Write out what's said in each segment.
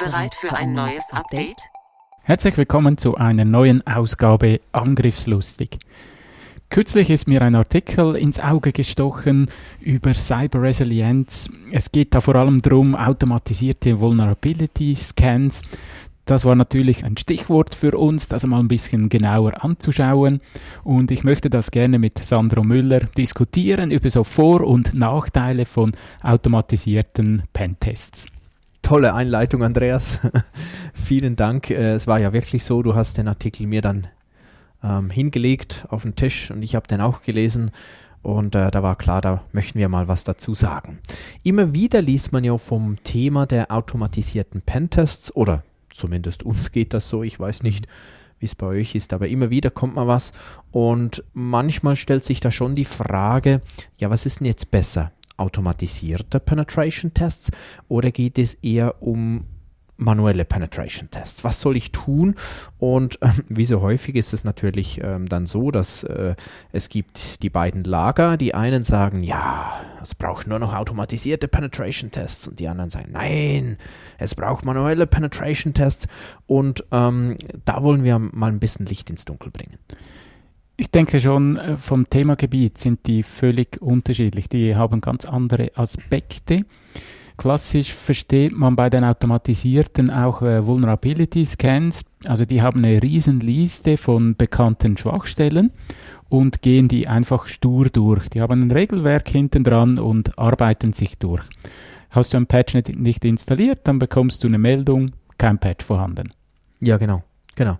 Bereit für ein neues Update? Herzlich willkommen zu einer neuen Ausgabe Angriffslustig. Kürzlich ist mir ein Artikel ins Auge gestochen über Cyberresilienz. Es geht da vor allem darum, automatisierte Vulnerability Scans. Das war natürlich ein Stichwort für uns, das mal ein bisschen genauer anzuschauen. Und ich möchte das gerne mit Sandro Müller diskutieren über so Vor- und Nachteile von automatisierten Pentests tolle Einleitung, Andreas. Vielen Dank. Äh, es war ja wirklich so, du hast den Artikel mir dann ähm, hingelegt auf den Tisch und ich habe den auch gelesen. Und äh, da war klar, da möchten wir mal was dazu sagen. Immer wieder liest man ja vom Thema der automatisierten Pentests oder zumindest uns geht das so. Ich weiß nicht, wie es bei euch ist, aber immer wieder kommt mal was. Und manchmal stellt sich da schon die Frage, ja, was ist denn jetzt besser? Automatisierte Penetration Tests oder geht es eher um manuelle Penetration Tests. Was soll ich tun? Und äh, wie so häufig ist es natürlich ähm, dann so, dass äh, es gibt die beiden Lager. Die einen sagen, ja, es braucht nur noch automatisierte Penetration Tests und die anderen sagen, nein, es braucht manuelle Penetration Tests. Und ähm, da wollen wir mal ein bisschen Licht ins Dunkel bringen. Ich denke schon, äh, vom Themagebiet sind die völlig unterschiedlich. Die haben ganz andere Aspekte. Klassisch versteht man bei den automatisierten auch äh, Vulnerability Scans. Also die haben eine Riesenliste von bekannten Schwachstellen und gehen die einfach stur durch. Die haben ein Regelwerk hinten dran und arbeiten sich durch. Hast du ein Patch nicht, nicht installiert, dann bekommst du eine Meldung, kein Patch vorhanden. Ja, genau, genau.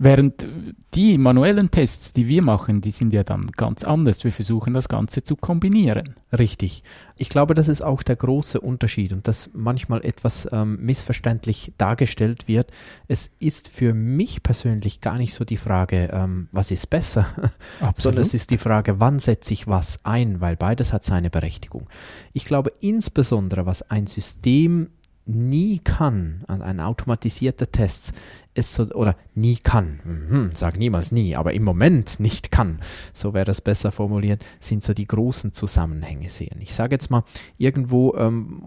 Während die manuellen Tests, die wir machen, die sind ja dann ganz anders. Wir versuchen das Ganze zu kombinieren. Richtig. Ich glaube, das ist auch der große Unterschied und das manchmal etwas ähm, missverständlich dargestellt wird. Es ist für mich persönlich gar nicht so die Frage, ähm, was ist besser, sondern es ist die Frage, wann setze ich was ein, weil beides hat seine Berechtigung. Ich glaube insbesondere, was ein System nie kann, ein automatisierter Test, es so, oder nie kann, mhm, sag niemals nie, aber im Moment nicht kann, so wäre das besser formuliert, sind so die großen Zusammenhänge sehen. Ich sage jetzt mal irgendwo, ähm,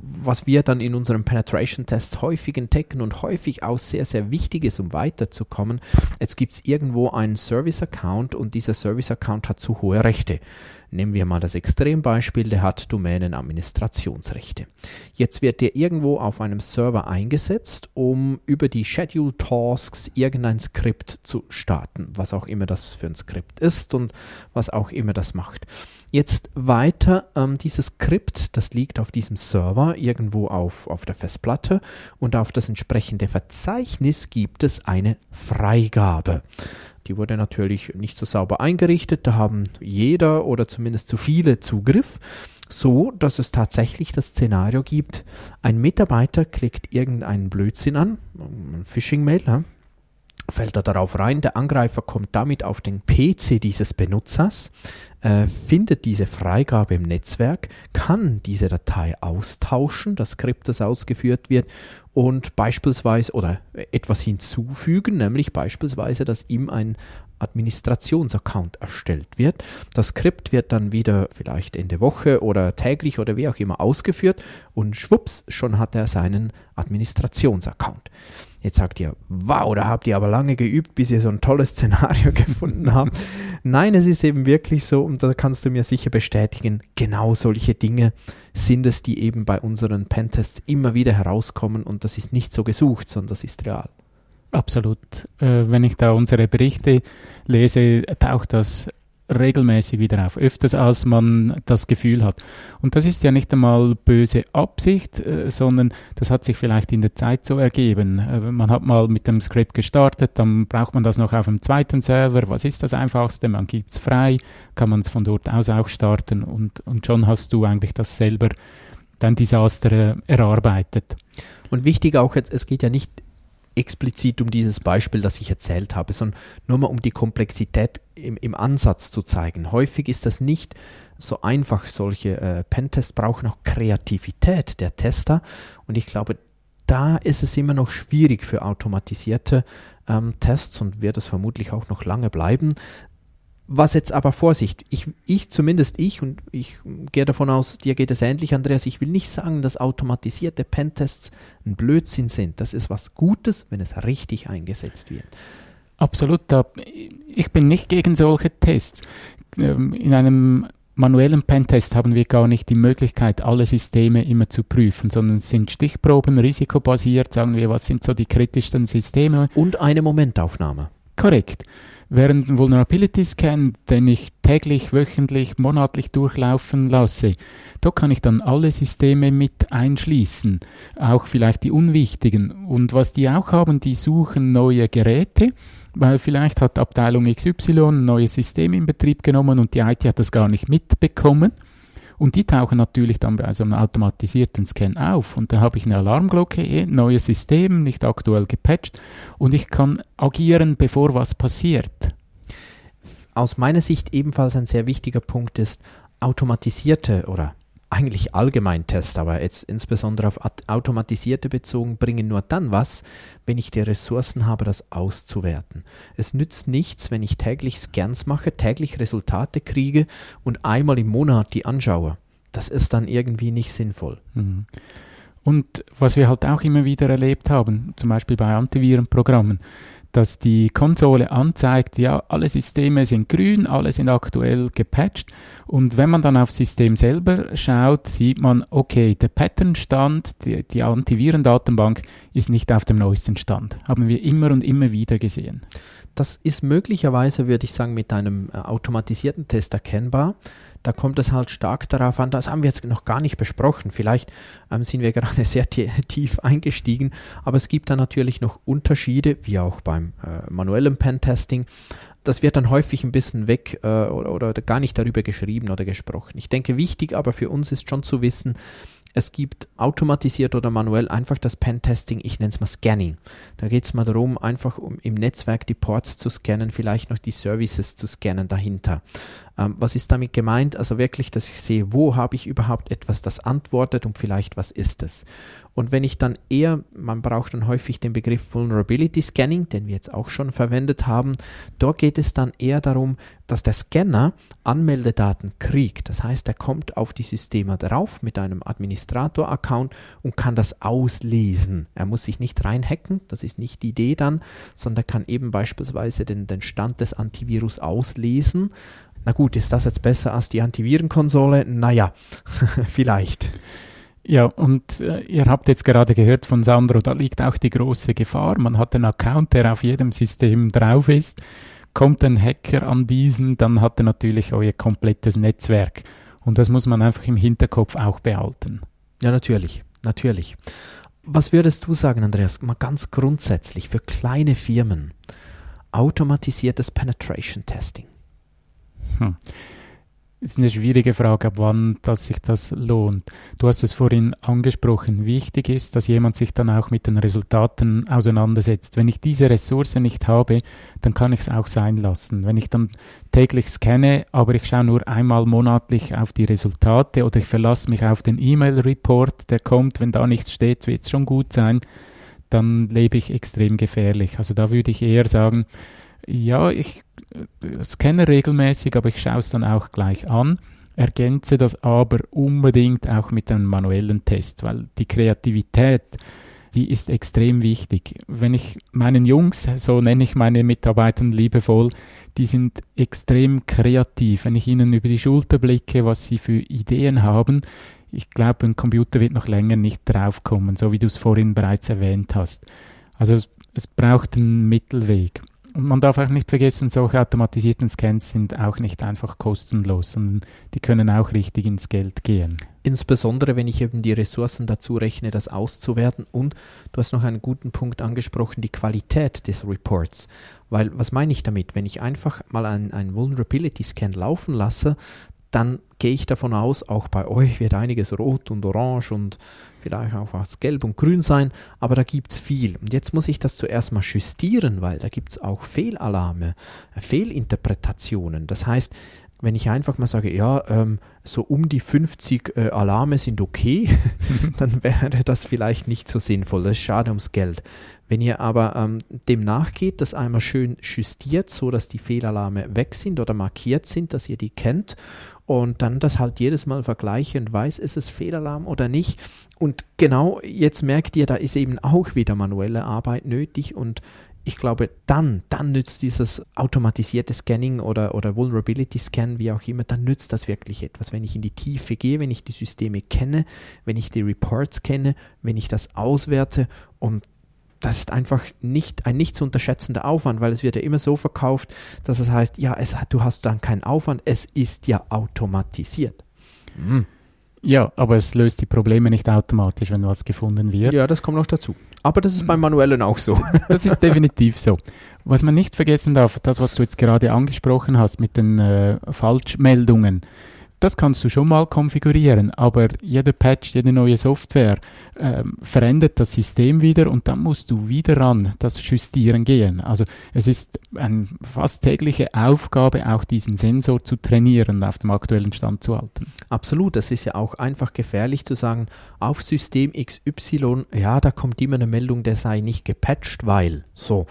was wir dann in unserem Penetration-Test häufig entdecken und häufig auch sehr, sehr wichtig ist, um weiterzukommen, jetzt gibt es irgendwo einen Service-Account und dieser Service-Account hat zu hohe Rechte. Nehmen wir mal das Extrembeispiel, der hat Domänenadministrationsrechte. Jetzt wird der irgendwo auf einem Server eingesetzt, um über die Schedule Tasks irgendein Skript zu starten, was auch immer das für ein Skript ist und was auch immer das macht. Jetzt weiter, ähm, dieses Skript, das liegt auf diesem Server irgendwo auf, auf der Festplatte und auf das entsprechende Verzeichnis gibt es eine Freigabe. Die wurde natürlich nicht so sauber eingerichtet. Da haben jeder oder zumindest zu viele Zugriff. So, dass es tatsächlich das Szenario gibt, ein Mitarbeiter klickt irgendeinen Blödsinn an, ein Phishing-Mail, fällt er darauf rein, der Angreifer kommt damit auf den PC dieses Benutzers, äh, findet diese Freigabe im Netzwerk, kann diese Datei austauschen, das Skript, das ausgeführt wird, und beispielsweise oder etwas hinzufügen, nämlich beispielsweise, dass ihm ein Administrationsaccount erstellt wird. Das Skript wird dann wieder vielleicht Ende Woche oder täglich oder wie auch immer ausgeführt und schwupps, schon hat er seinen Administrationsaccount. Jetzt sagt ihr, wow, da habt ihr aber lange geübt, bis ihr so ein tolles Szenario gefunden habt. Nein, es ist eben wirklich so, und da kannst du mir sicher bestätigen, genau solche Dinge sind es, die eben bei unseren Pentests immer wieder herauskommen und das ist nicht so gesucht, sondern das ist real. Absolut. Äh, wenn ich da unsere Berichte lese, taucht das regelmäßig wieder auf, öfters als man das Gefühl hat. Und das ist ja nicht einmal böse Absicht, äh, sondern das hat sich vielleicht in der Zeit so ergeben. Äh, man hat mal mit dem Skript gestartet, dann braucht man das noch auf dem zweiten Server. Was ist das Einfachste? Man gibt es frei, kann man es von dort aus auch starten und, und schon hast du eigentlich das selber dein Desaster äh, erarbeitet. Und wichtig auch jetzt, es geht ja nicht explizit um dieses Beispiel, das ich erzählt habe, sondern nur mal um die Komplexität im, im Ansatz zu zeigen. Häufig ist das nicht so einfach. Solche äh, Pentests brauchen auch Kreativität der Tester. Und ich glaube, da ist es immer noch schwierig für automatisierte ähm, Tests und wird es vermutlich auch noch lange bleiben. Was jetzt aber Vorsicht, ich, ich zumindest ich und ich gehe davon aus, dir geht es ähnlich, Andreas, ich will nicht sagen, dass automatisierte Pentests ein Blödsinn sind. Das ist was Gutes, wenn es richtig eingesetzt wird. Absolut, ich bin nicht gegen solche Tests. Ähm, in einem manuellen Pentest haben wir gar nicht die Möglichkeit, alle Systeme immer zu prüfen, sondern es sind Stichproben, risikobasiert, sagen wir, was sind so die kritischsten Systeme. Und eine Momentaufnahme. Korrekt. Während Vulnerability Scan, den ich täglich, wöchentlich, monatlich durchlaufen lasse, da kann ich dann alle Systeme mit einschließen, auch vielleicht die unwichtigen. Und was die auch haben, die suchen neue Geräte weil vielleicht hat Abteilung XY ein neues System in Betrieb genommen und die IT hat das gar nicht mitbekommen. Und die tauchen natürlich dann bei so einem automatisierten Scan auf. Und da habe ich eine Alarmglocke, eh, neues System, nicht aktuell gepatcht. Und ich kann agieren, bevor was passiert. Aus meiner Sicht ebenfalls ein sehr wichtiger Punkt ist, automatisierte oder eigentlich allgemein Tests, aber jetzt insbesondere auf automatisierte bezogen, bringen nur dann was, wenn ich die Ressourcen habe, das auszuwerten. Es nützt nichts, wenn ich täglich Scans mache, täglich Resultate kriege und einmal im Monat die anschaue. Das ist dann irgendwie nicht sinnvoll. Mhm. Und was wir halt auch immer wieder erlebt haben, zum Beispiel bei Antivirenprogrammen, dass die Konsole anzeigt, ja, alle Systeme sind grün, alle sind aktuell gepatcht. Und wenn man dann aufs System selber schaut, sieht man, okay, der Patternstand, die, die Antivirendatenbank ist nicht auf dem neuesten Stand. Haben wir immer und immer wieder gesehen. Das ist möglicherweise, würde ich sagen, mit einem äh, automatisierten Test erkennbar. Da kommt es halt stark darauf an, das haben wir jetzt noch gar nicht besprochen. Vielleicht ähm, sind wir gerade sehr tief eingestiegen, aber es gibt da natürlich noch Unterschiede, wie auch beim äh, manuellen Pentesting. Das wird dann häufig ein bisschen weg äh, oder, oder gar nicht darüber geschrieben oder gesprochen. Ich denke, wichtig aber für uns ist schon zu wissen, es gibt automatisiert oder manuell einfach das Pentesting, ich nenne es mal Scanning. Da geht es mal darum, einfach um im Netzwerk die Ports zu scannen, vielleicht noch die Services zu scannen dahinter. Ähm, was ist damit gemeint? Also wirklich, dass ich sehe, wo habe ich überhaupt etwas, das antwortet und vielleicht was ist es. Und wenn ich dann eher, man braucht dann häufig den Begriff Vulnerability Scanning, den wir jetzt auch schon verwendet haben, dort geht es dann eher darum, dass der Scanner Anmeldedaten kriegt. Das heißt, er kommt auf die Systeme drauf mit einem Administrator-Account und kann das auslesen. Er muss sich nicht reinhacken, das ist nicht die Idee dann, sondern kann eben beispielsweise den, den Stand des Antivirus auslesen. Na gut, ist das jetzt besser als die Antivirenkonsole? Naja, vielleicht. Ja, und äh, ihr habt jetzt gerade gehört von Sandro, da liegt auch die große Gefahr. Man hat einen Account, der auf jedem System drauf ist. Kommt ein Hacker an diesen, dann hat er natürlich euer komplettes Netzwerk. Und das muss man einfach im Hinterkopf auch behalten. Ja, natürlich, natürlich. Was würdest du sagen, Andreas, mal ganz grundsätzlich für kleine Firmen? Automatisiertes Penetration Testing. Hm ist eine schwierige Frage, ab wann dass sich das lohnt. Du hast es vorhin angesprochen. Wichtig ist, dass jemand sich dann auch mit den Resultaten auseinandersetzt. Wenn ich diese Ressource nicht habe, dann kann ich es auch sein lassen. Wenn ich dann täglich scanne, aber ich schaue nur einmal monatlich auf die Resultate oder ich verlasse mich auf den E-Mail-Report, der kommt, wenn da nichts steht, wird es schon gut sein, dann lebe ich extrem gefährlich. Also da würde ich eher sagen, ja, ich äh, scanne regelmäßig, aber ich schaue es dann auch gleich an. Ergänze das aber unbedingt auch mit einem manuellen Test, weil die Kreativität, die ist extrem wichtig. Wenn ich meinen Jungs, so nenne ich meine Mitarbeiter liebevoll, die sind extrem kreativ. Wenn ich ihnen über die Schulter blicke, was sie für Ideen haben, ich glaube, ein Computer wird noch länger nicht draufkommen, so wie du es vorhin bereits erwähnt hast. Also es, es braucht einen Mittelweg. Und man darf auch nicht vergessen, solche automatisierten Scans sind auch nicht einfach kostenlos, sondern die können auch richtig ins Geld gehen. Insbesondere, wenn ich eben die Ressourcen dazu rechne, das auszuwerten. Und du hast noch einen guten Punkt angesprochen, die Qualität des Reports. Weil, was meine ich damit? Wenn ich einfach mal einen, einen Vulnerability Scan laufen lasse, dann gehe ich davon aus, auch bei euch wird einiges rot und orange und vielleicht auch was gelb und grün sein, aber da gibt es viel. Und jetzt muss ich das zuerst mal justieren, weil da gibt es auch Fehlalarme, Fehlinterpretationen. Das heißt, wenn ich einfach mal sage, ja, ähm, so um die 50 äh, Alarme sind okay, dann wäre das vielleicht nicht so sinnvoll. Das ist schade ums Geld. Wenn ihr aber ähm, dem nachgeht, das einmal schön justiert, so dass die Fehlalarme weg sind oder markiert sind, dass ihr die kennt und dann das halt jedes Mal vergleiche und weiß, ist es Fehlalarm oder nicht. Und genau jetzt merkt ihr, da ist eben auch wieder manuelle Arbeit nötig und ich glaube, dann, dann nützt dieses automatisierte Scanning oder, oder Vulnerability Scan, wie auch immer, dann nützt das wirklich etwas. Wenn ich in die Tiefe gehe, wenn ich die Systeme kenne, wenn ich die Reports kenne, wenn ich das auswerte und das ist einfach nicht ein nicht zu unterschätzender Aufwand, weil es wird ja immer so verkauft, dass es heißt, ja, es, du hast dann keinen Aufwand, es ist ja automatisiert. Mhm. Ja, aber es löst die Probleme nicht automatisch, wenn was gefunden wird. Ja, das kommt noch dazu. Aber das ist beim Manuellen auch so. das ist definitiv so. Was man nicht vergessen darf, das, was du jetzt gerade angesprochen hast mit den äh, Falschmeldungen, das kannst du schon mal konfigurieren, aber jeder Patch, jede neue Software ähm, verändert das System wieder und dann musst du wieder ran das Justieren gehen. Also es ist eine fast tägliche Aufgabe, auch diesen Sensor zu trainieren, auf dem aktuellen Stand zu halten. Absolut, das ist ja auch einfach gefährlich zu sagen, auf System XY, ja, da kommt immer eine Meldung, der sei nicht gepatcht, weil so.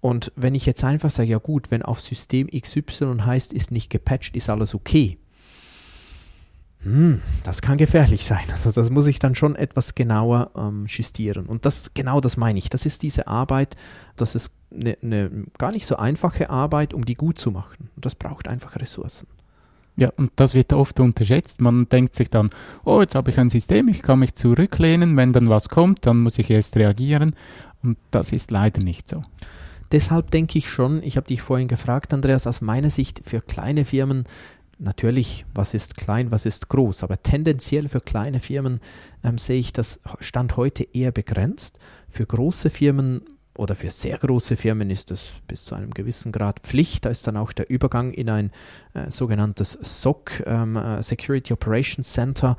Und wenn ich jetzt einfach sage, ja gut, wenn auf System XY heißt, ist nicht gepatcht, ist alles okay hm, das kann gefährlich sein. Also das muss ich dann schon etwas genauer ähm, justieren. Und das genau das meine ich. Das ist diese Arbeit, das ist eine, eine gar nicht so einfache Arbeit, um die gut zu machen. Und das braucht einfach Ressourcen. Ja, und das wird oft unterschätzt. Man denkt sich dann, oh, jetzt habe ich ein System, ich kann mich zurücklehnen, wenn dann was kommt, dann muss ich erst reagieren. Und das ist leider nicht so. Deshalb denke ich schon, ich habe dich vorhin gefragt, Andreas, aus meiner Sicht für kleine Firmen Natürlich, was ist klein, was ist groß, aber tendenziell für kleine Firmen ähm, sehe ich das Stand heute eher begrenzt. Für große Firmen oder für sehr große Firmen ist das bis zu einem gewissen Grad Pflicht. Da ist dann auch der Übergang in ein äh, sogenanntes SOC, ähm, äh, Security Operations Center,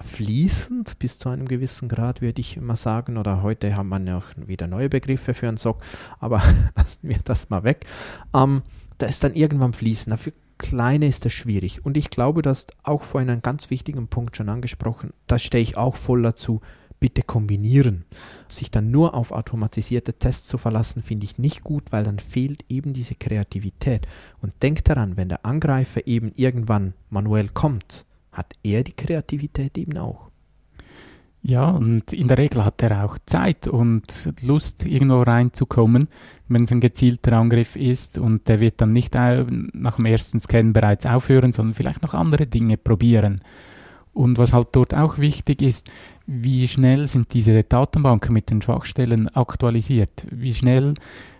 fließend bis zu einem gewissen Grad, würde ich mal sagen. Oder heute haben wir ja auch wieder neue Begriffe für ein SOC, aber lassen wir das mal weg. Ähm, da ist dann irgendwann fließend. Dafür Kleine ist das schwierig. Und ich glaube, dass auch vorhin einen ganz wichtigen Punkt schon angesprochen, da stehe ich auch voll dazu, bitte kombinieren. Sich dann nur auf automatisierte Tests zu verlassen, finde ich nicht gut, weil dann fehlt eben diese Kreativität. Und denkt daran, wenn der Angreifer eben irgendwann manuell kommt, hat er die Kreativität eben auch. Ja, und in der Regel hat er auch Zeit und Lust, irgendwo reinzukommen, wenn es ein gezielter Angriff ist. Und der wird dann nicht nach dem ersten Scan bereits aufhören, sondern vielleicht noch andere Dinge probieren. Und was halt dort auch wichtig ist, wie schnell sind diese Datenbanken mit den Schwachstellen aktualisiert? Wie schnell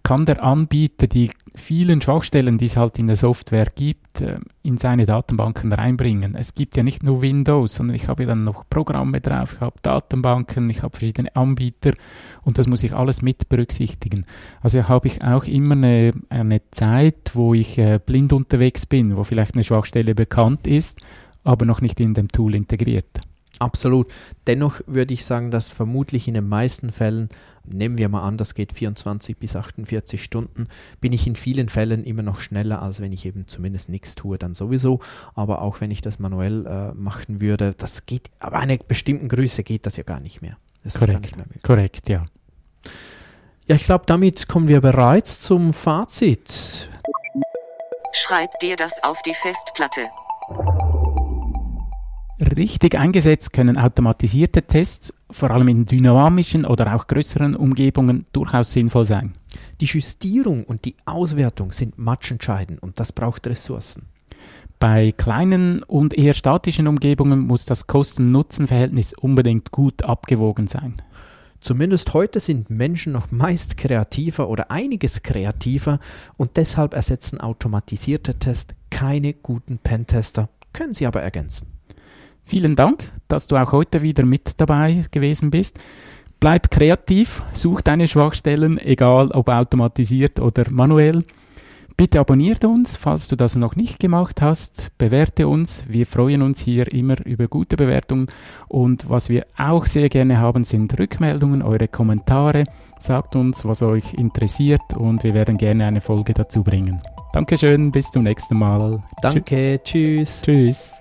kann der Anbieter die vielen Schwachstellen, die es halt in der Software gibt, äh, in seine Datenbanken reinbringen. Es gibt ja nicht nur Windows, sondern ich habe dann noch Programme drauf, ich habe Datenbanken, ich habe verschiedene Anbieter und das muss ich alles mit berücksichtigen. Also habe ich auch immer eine, eine Zeit, wo ich äh, blind unterwegs bin, wo vielleicht eine Schwachstelle bekannt ist, aber noch nicht in dem Tool integriert. Absolut. Dennoch würde ich sagen, dass vermutlich in den meisten Fällen, nehmen wir mal an, das geht 24 bis 48 Stunden, bin ich in vielen Fällen immer noch schneller, als wenn ich eben zumindest nichts tue, dann sowieso. Aber auch wenn ich das manuell äh, machen würde, das geht, aber einer bestimmten Größe geht das ja gar nicht mehr. Das Korrekt. Mehr Korrekt, ja. Ja, ich glaube, damit kommen wir bereits zum Fazit. Schreib dir das auf die Festplatte. Richtig eingesetzt können automatisierte Tests vor allem in dynamischen oder auch größeren Umgebungen durchaus sinnvoll sein. Die Justierung und die Auswertung sind matchentscheidend und das braucht Ressourcen. Bei kleinen und eher statischen Umgebungen muss das Kosten-Nutzen-Verhältnis unbedingt gut abgewogen sein. Zumindest heute sind Menschen noch meist kreativer oder einiges kreativer und deshalb ersetzen automatisierte Tests keine guten Pentester, können sie aber ergänzen. Vielen Dank, dass du auch heute wieder mit dabei gewesen bist. Bleib kreativ, such deine Schwachstellen, egal ob automatisiert oder manuell. Bitte abonniert uns, falls du das noch nicht gemacht hast. Bewerte uns. Wir freuen uns hier immer über gute Bewertungen. Und was wir auch sehr gerne haben, sind Rückmeldungen, eure Kommentare. Sagt uns, was euch interessiert und wir werden gerne eine Folge dazu bringen. Dankeschön, bis zum nächsten Mal. Danke, tschüss. Tschüss.